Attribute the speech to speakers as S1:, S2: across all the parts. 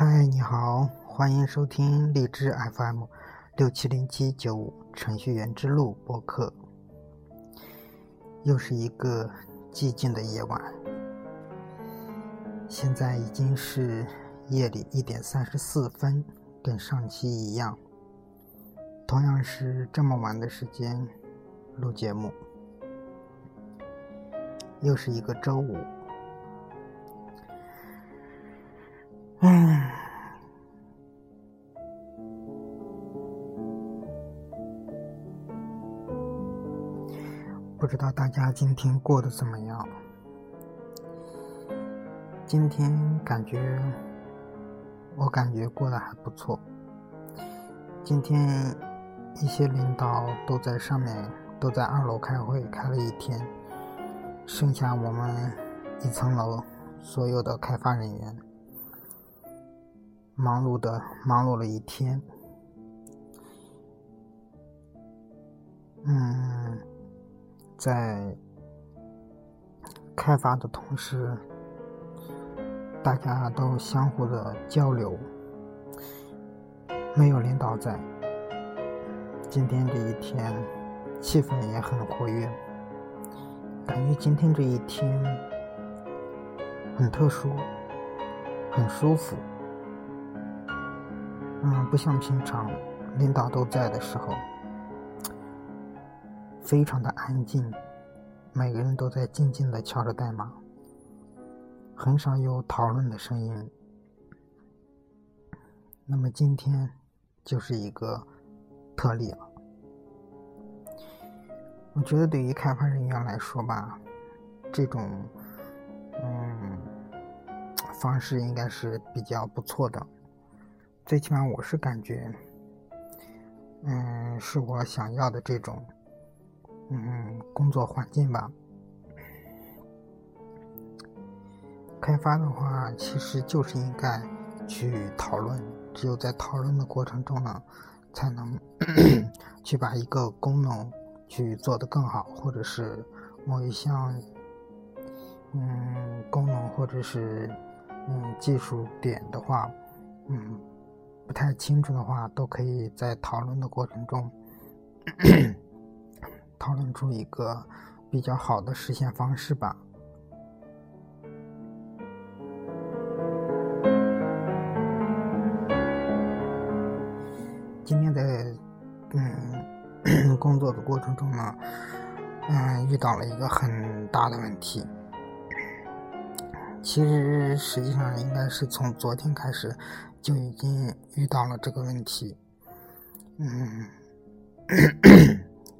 S1: 嗨，你好，欢迎收听荔枝 FM 六七零七九五程序员之路播客。又是一个寂静的夜晚，现在已经是夜里一点三十四分，跟上期一样，同样是这么晚的时间录节目。又是一个周五。不知道大家今天过得怎么样？今天感觉，我感觉过得还不错。今天一些领导都在上面，都在二楼开会，开了一天，剩下我们一层楼所有的开发人员。忙碌的忙碌了一天，在开发的同时，大家都相互的交流，没有领导在。今天这一天气氛也很活跃，感觉今天这一天很特殊，很舒服。嗯，不像平常领导都在的时候，非常的安静，每个人都在静静的敲着代码，很少有讨论的声音。那么今天就是一个特例了。我觉得对于开发人员来说吧，这种嗯方式应该是比较不错的。最起码我是感觉，嗯，是我想要的这种，嗯，工作环境吧。开发的话，其实就是应该去讨论，只有在讨论的过程中呢，才能 去把一个功能去做得更好，或者是某一项，嗯，功能或者是嗯技术点的话，嗯。不太清楚的话，都可以在讨论的过程中 讨论出一个比较好的实现方式吧。今天在嗯 工作的过程中呢，嗯遇到了一个很大的问题。其实实际上应该是从昨天开始。就已经遇到了这个问题，嗯，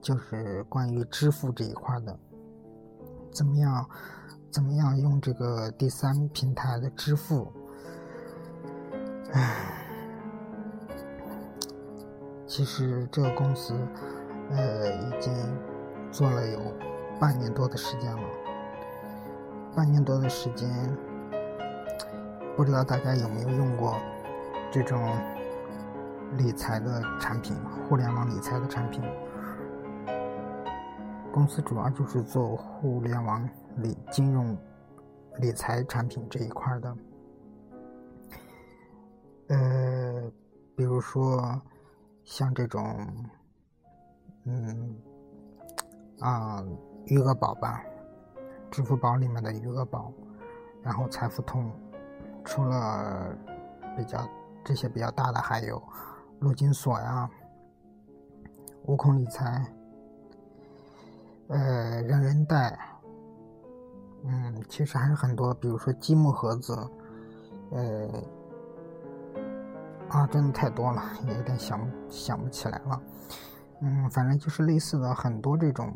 S1: 就是关于支付这一块的，怎么样，怎么样用这个第三平台的支付？唉，其实这个公司，呃，已经做了有半年多的时间了，半年多的时间，不知道大家有没有用过？这种理财的产品，互联网理财的产品，公司主要就是做互联网理金融理财产品这一块的。呃，比如说像这种，嗯，啊，余额宝吧，支付宝里面的余额宝，然后财付通，除了比较。这些比较大的还有陆金所呀、悟空理财、呃人人贷，嗯，其实还是很多，比如说积木盒子，呃，啊，真的太多了，有点想想不起来了。嗯，反正就是类似的很多这种，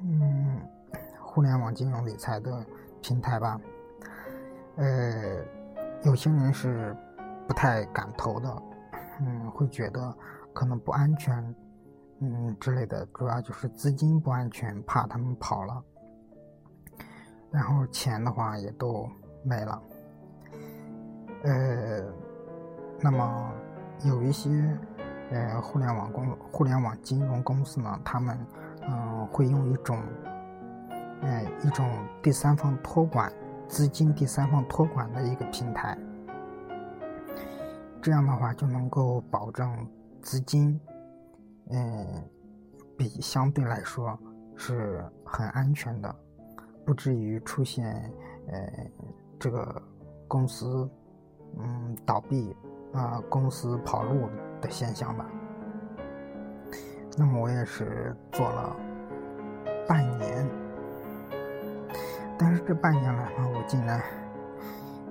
S1: 嗯，互联网金融理财的平台吧。呃，有些人是。不太敢投的，嗯，会觉得可能不安全，嗯之类的，主要就是资金不安全，怕他们跑了，然后钱的话也都没了。呃，那么有一些呃互联网公互联网金融公司呢，他们嗯会用一种，呃一种第三方托管资金第三方托管的一个平台。这样的话就能够保证资金，嗯，比相对来说是很安全的，不至于出现呃这个公司嗯倒闭啊公司跑路的现象吧。那么我也是做了半年，但是这半年来呢，我竟然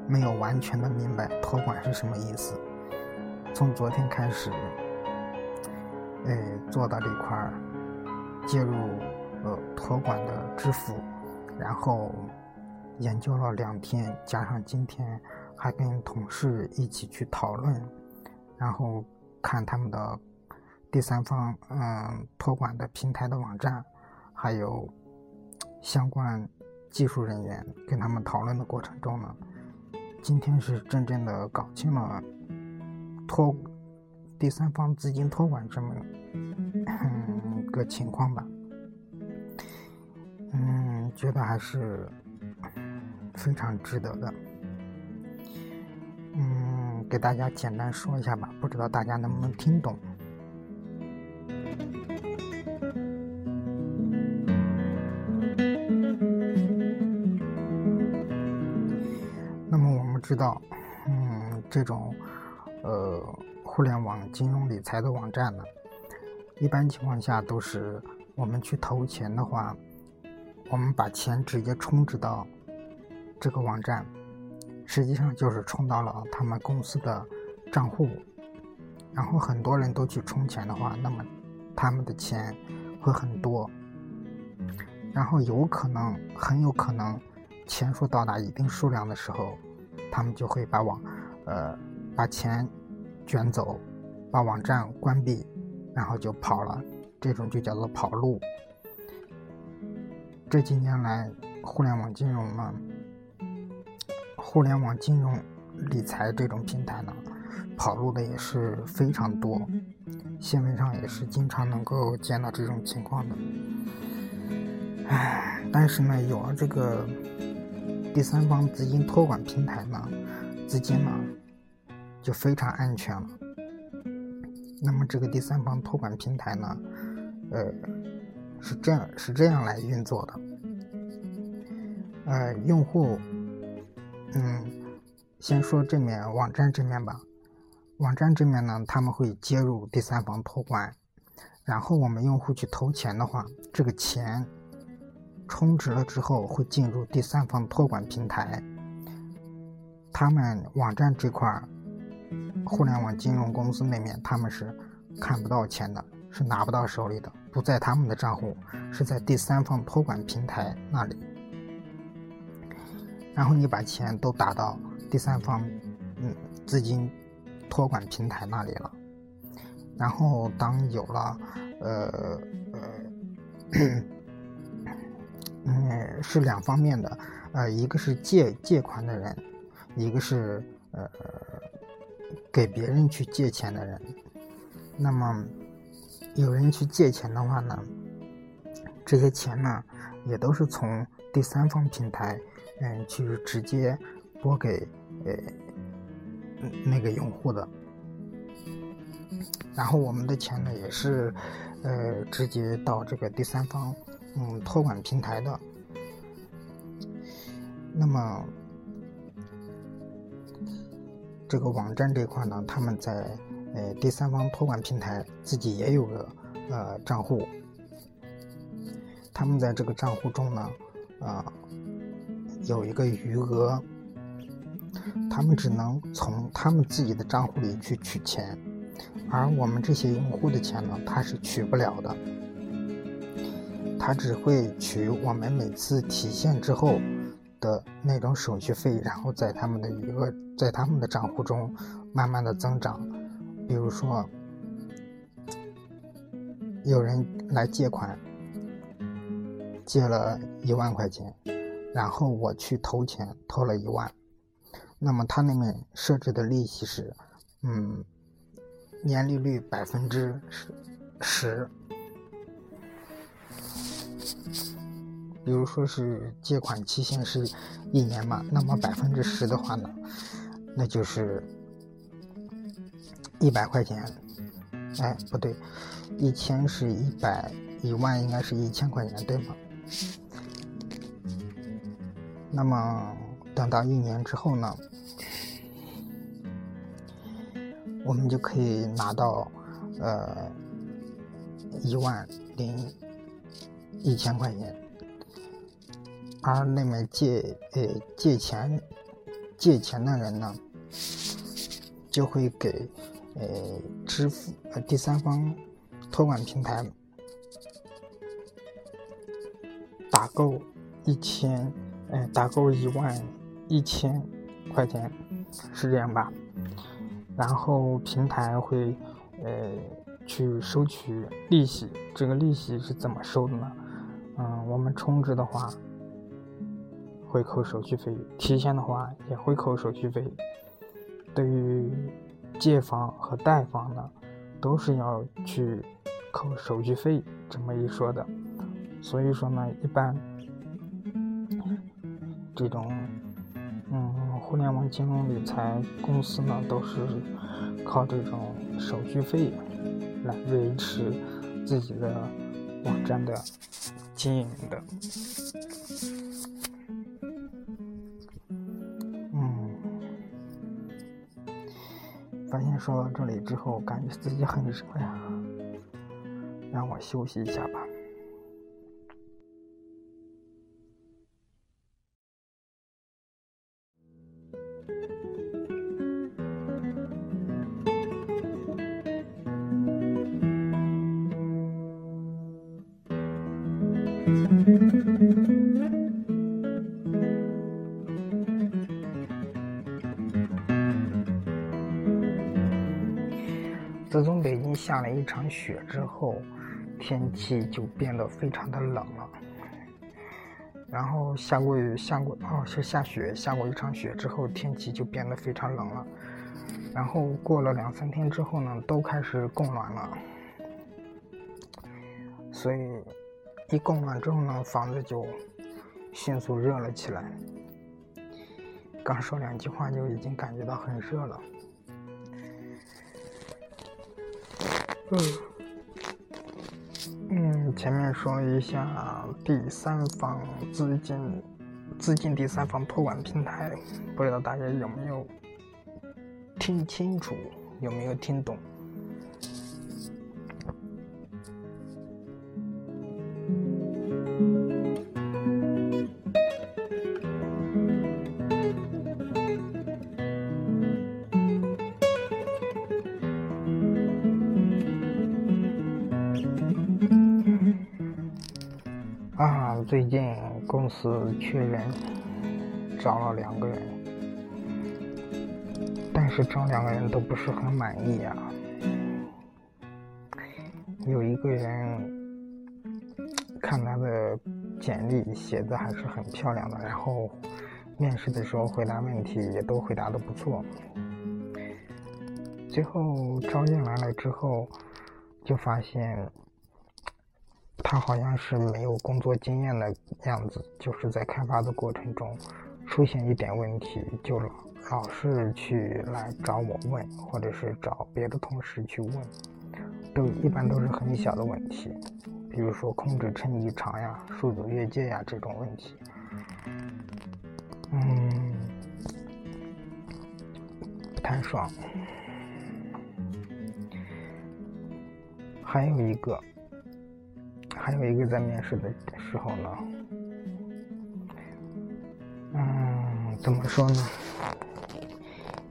S1: 没有完全的明白托管是什么意思。从昨天开始，哎，做到这块儿，介入呃托管的支付，然后研究了两天，加上今天还跟同事一起去讨论，然后看他们的。第三方嗯托管的平台的网站，还有相关技术人员跟他们讨论的过程中呢，今天是真正的搞清了托第三方资金托管这么个情况吧。嗯，觉得还是非常值得的。嗯，给大家简单说一下吧，不知道大家能不能听懂。那么我们知道，嗯，这种呃互联网金融理财的网站呢，一般情况下都是我们去投钱的话，我们把钱直接充值到这个网站，实际上就是充到了他们公司的账户，然后很多人都去充钱的话，那么他们的钱会很多，然后有可能很有可能钱数到达一定数量的时候。他们就会把网，呃，把钱卷走，把网站关闭，然后就跑了。这种就叫做跑路。这几年来，互联网金融呢，互联网金融理财这种平台呢，跑路的也是非常多，新闻上也是经常能够见到这种情况的。唉，但是呢，有了这个。第三方资金托管平台呢，资金呢就非常安全了。那么这个第三方托管平台呢，呃，是这样是这样来运作的。呃，用户，嗯，先说这面网站这面吧。网站这面呢，他们会接入第三方托管，然后我们用户去投钱的话，这个钱。充值了之后会进入第三方托管平台，他们网站这块儿，互联网金融公司那面他们是看不到钱的，是拿不到手里的，不在他们的账户，是在第三方托管平台那里。然后你把钱都打到第三方嗯资金托管平台那里了，然后当有了呃呃。嗯，是两方面的，呃，一个是借借款的人，一个是呃给别人去借钱的人。那么有人去借钱的话呢，这些钱呢也都是从第三方平台嗯去直接拨给呃那个用户的，然后我们的钱呢也是呃直接到这个第三方。嗯，托管平台的，那么这个网站这块呢，他们在呃第三方托管平台自己也有个呃账户，他们在这个账户中呢，呃有一个余额，他们只能从他们自己的账户里去取钱，而我们这些用户的钱呢，他是取不了的。他只会取我们每次提现之后的那种手续费，然后在他们的余额，在他们的账户中慢慢的增长。比如说，有人来借款，借了一万块钱，然后我去投钱，投了一万，那么他那边设置的利息是，嗯，年利率百分之十十。比如说是借款期限是一年嘛，那么百分之十的话呢，那就是一百块钱，哎，不对，一千是一百，一万应该是一千块钱，对吗？那么等到一年之后呢，我们就可以拿到呃一万零一千块钱，而那么借呃借钱借钱的人呢，就会给。呃，支付呃第三方托管平台打够一千，呃打够一万一千块钱是这样吧？然后平台会呃去收取利息，这个利息是怎么收的呢？嗯，我们充值的话会扣手续费，提现的话也会扣手续费。对于借方和贷方呢，都是要去扣手续费这么一说的，所以说呢，一般这种嗯互联网金融理财公司呢，都是靠这种手续费来维持自己的网站的经营的。发现说到这里之后，感觉自己很热呀，让我休息一下。自从北京下了一场雪之后，天气就变得非常的冷了。然后下过雨，下过哦是下雪，下过一场雪之后，天气就变得非常冷了。然后过了两三天之后呢，都开始供暖了。所以一供暖之后呢，房子就迅速热了起来。刚说两句话就已经感觉到很热了。嗯，嗯，前面说了一下第三方资金，资金第三方托管平台，不知道大家有没有听清楚，有没有听懂？司缺人，招了两个人，但是招两个人都不是很满意啊。有一个人看他的简历写的还是很漂亮的，然后面试的时候回答问题也都回答的不错。最后招进来了之后，就发现。他好像是没有工作经验的样子，就是在开发的过程中出现一点问题，就老老是去来找我问，或者是找别的同事去问，都一般都是很小的问题，比如说控制层异常呀、数组越界呀这种问题。嗯，不太爽。还有一个。还有一个在面试的时候呢，嗯，怎么说呢？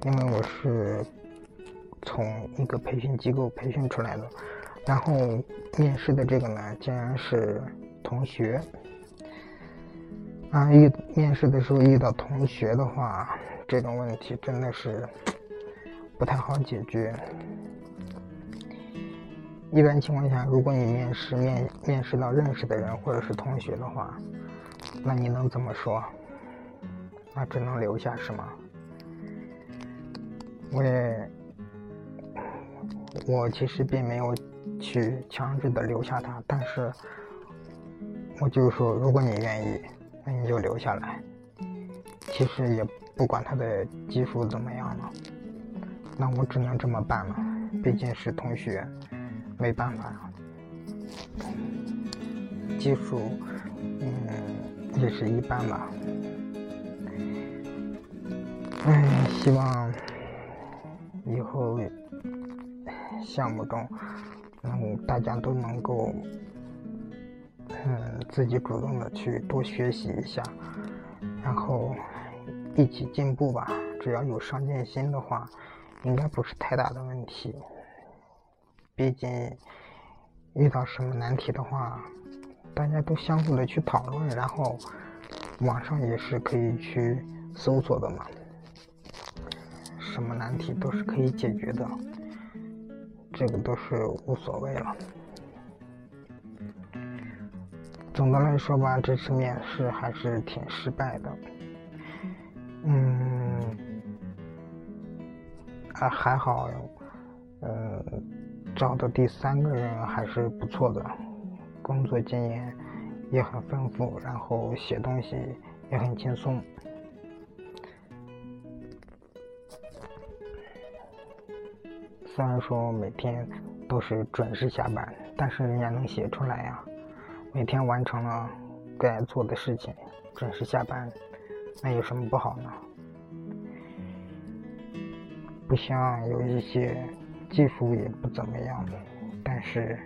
S1: 因为我是从一个培训机构培训出来的，然后面试的这个呢，竟然是同学。啊，遇面试的时候遇到同学的话，这种问题真的是不太好解决。一般情况下，如果你面试面面试到认识的人或者是同学的话，那你能怎么说？那只能留下是吗？我也，我其实并没有去强制的留下他，但是我就是说，如果你愿意，那你就留下来。其实也不管他的技术怎么样了，那我只能这么办了。毕竟是同学，没办法。技术，嗯，也是一般吧。嗯，希望以后项目中，嗯，大家都能够，嗯，自己主动的去多学习一下，然后一起进步吧。只要有上进心的话，应该不是太大的问题。毕竟遇到什么难题的话，大家都相互的去讨论，然后网上也是可以去搜索的嘛。什么难题都是可以解决的，这个都是无所谓了。总的来说吧，这次面试还是挺失败的。嗯，啊还好，嗯，找的第三个人还是不错的，工作经验也很丰富，然后写东西也很轻松。虽然说每天都是准时下班，但是人家能写出来呀。每天完成了该做的事情，准时下班，那有什么不好呢？不像有一些技术也不怎么样，但是，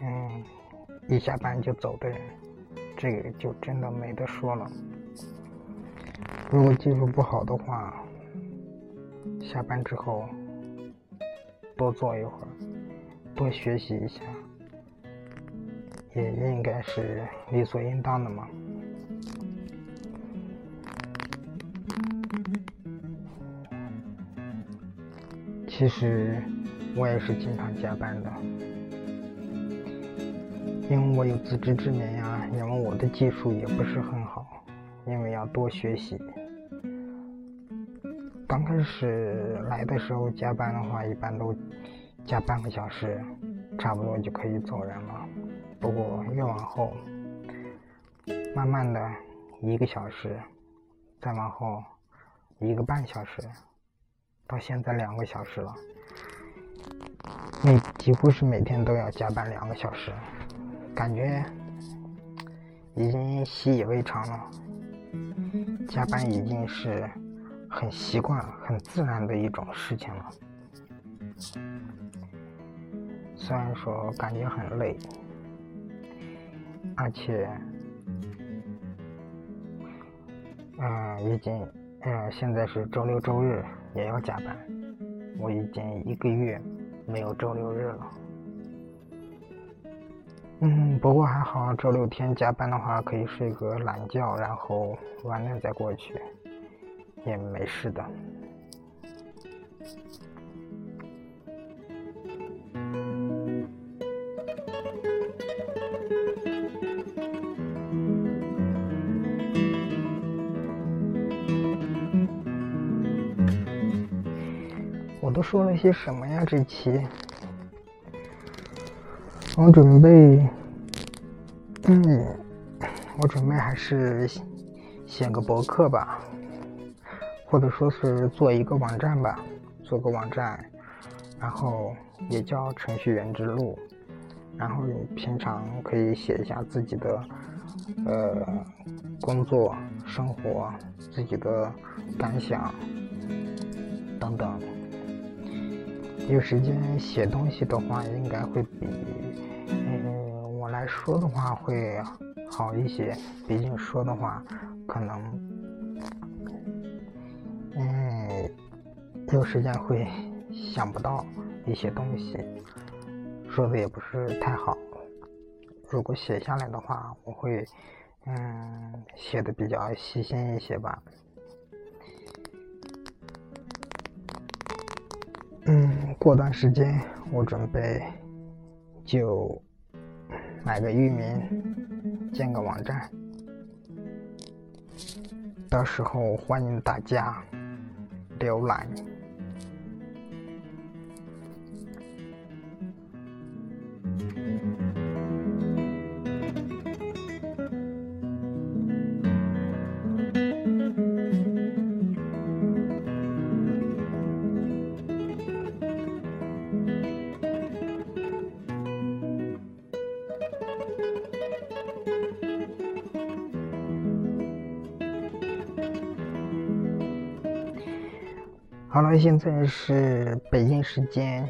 S1: 嗯，一下班就走的人，这个就真的没得说了。如果技术不好的话，下班之后。多坐一会儿，多学习一下，也应该是理所应当的嘛。其实我也是经常加班的，因为我有自知之明呀，因为我的技术也不是很好，因为要多学习。刚开始来的时候加班的话，一般都加半个小时，差不多就可以走人了。不过越往后，慢慢的一个小时，再往后一个半小时，到现在两个小时了，每几乎是每天都要加班两个小时，感觉已经习以为常了，加班已经是。很习惯、很自然的一种事情了。虽然说感觉很累，而且，嗯，已经，嗯，现在是周六周日也要加班，我已经一个月没有周六日了。嗯，不过还好，周六天加班的话可以睡个懒觉，然后晚点再过去。也没事的。说了些什么呀？这期我准备，嗯，我准备还是写个博客吧。或者说是做一个网站吧，做个网站，然后也叫程序员之路，然后平常可以写一下自己的呃工作生活，自己的感想等等。有时间写东西的话，应该会比嗯我来说的话会好一些，毕竟说的话可能嗯。有时间会想不到一些东西，说的也不是太好。如果写下来的话，我会嗯写的比较细心一些吧。过段时间我准备就买个域名，建个网站，到时候欢迎大家浏览。好了，现在是北京时间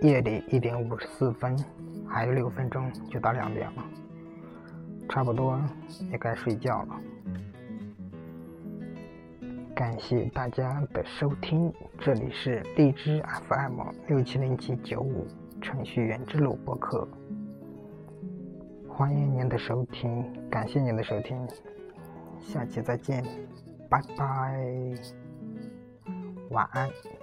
S1: 夜里一点五十四分，还有六分钟就到两点了，差不多也该睡觉了。感谢大家的收听，这里是荔枝 FM 六七零七九五程序员之路播客，欢迎您的收听，感谢您的收听，下期再见，拜拜，晚安。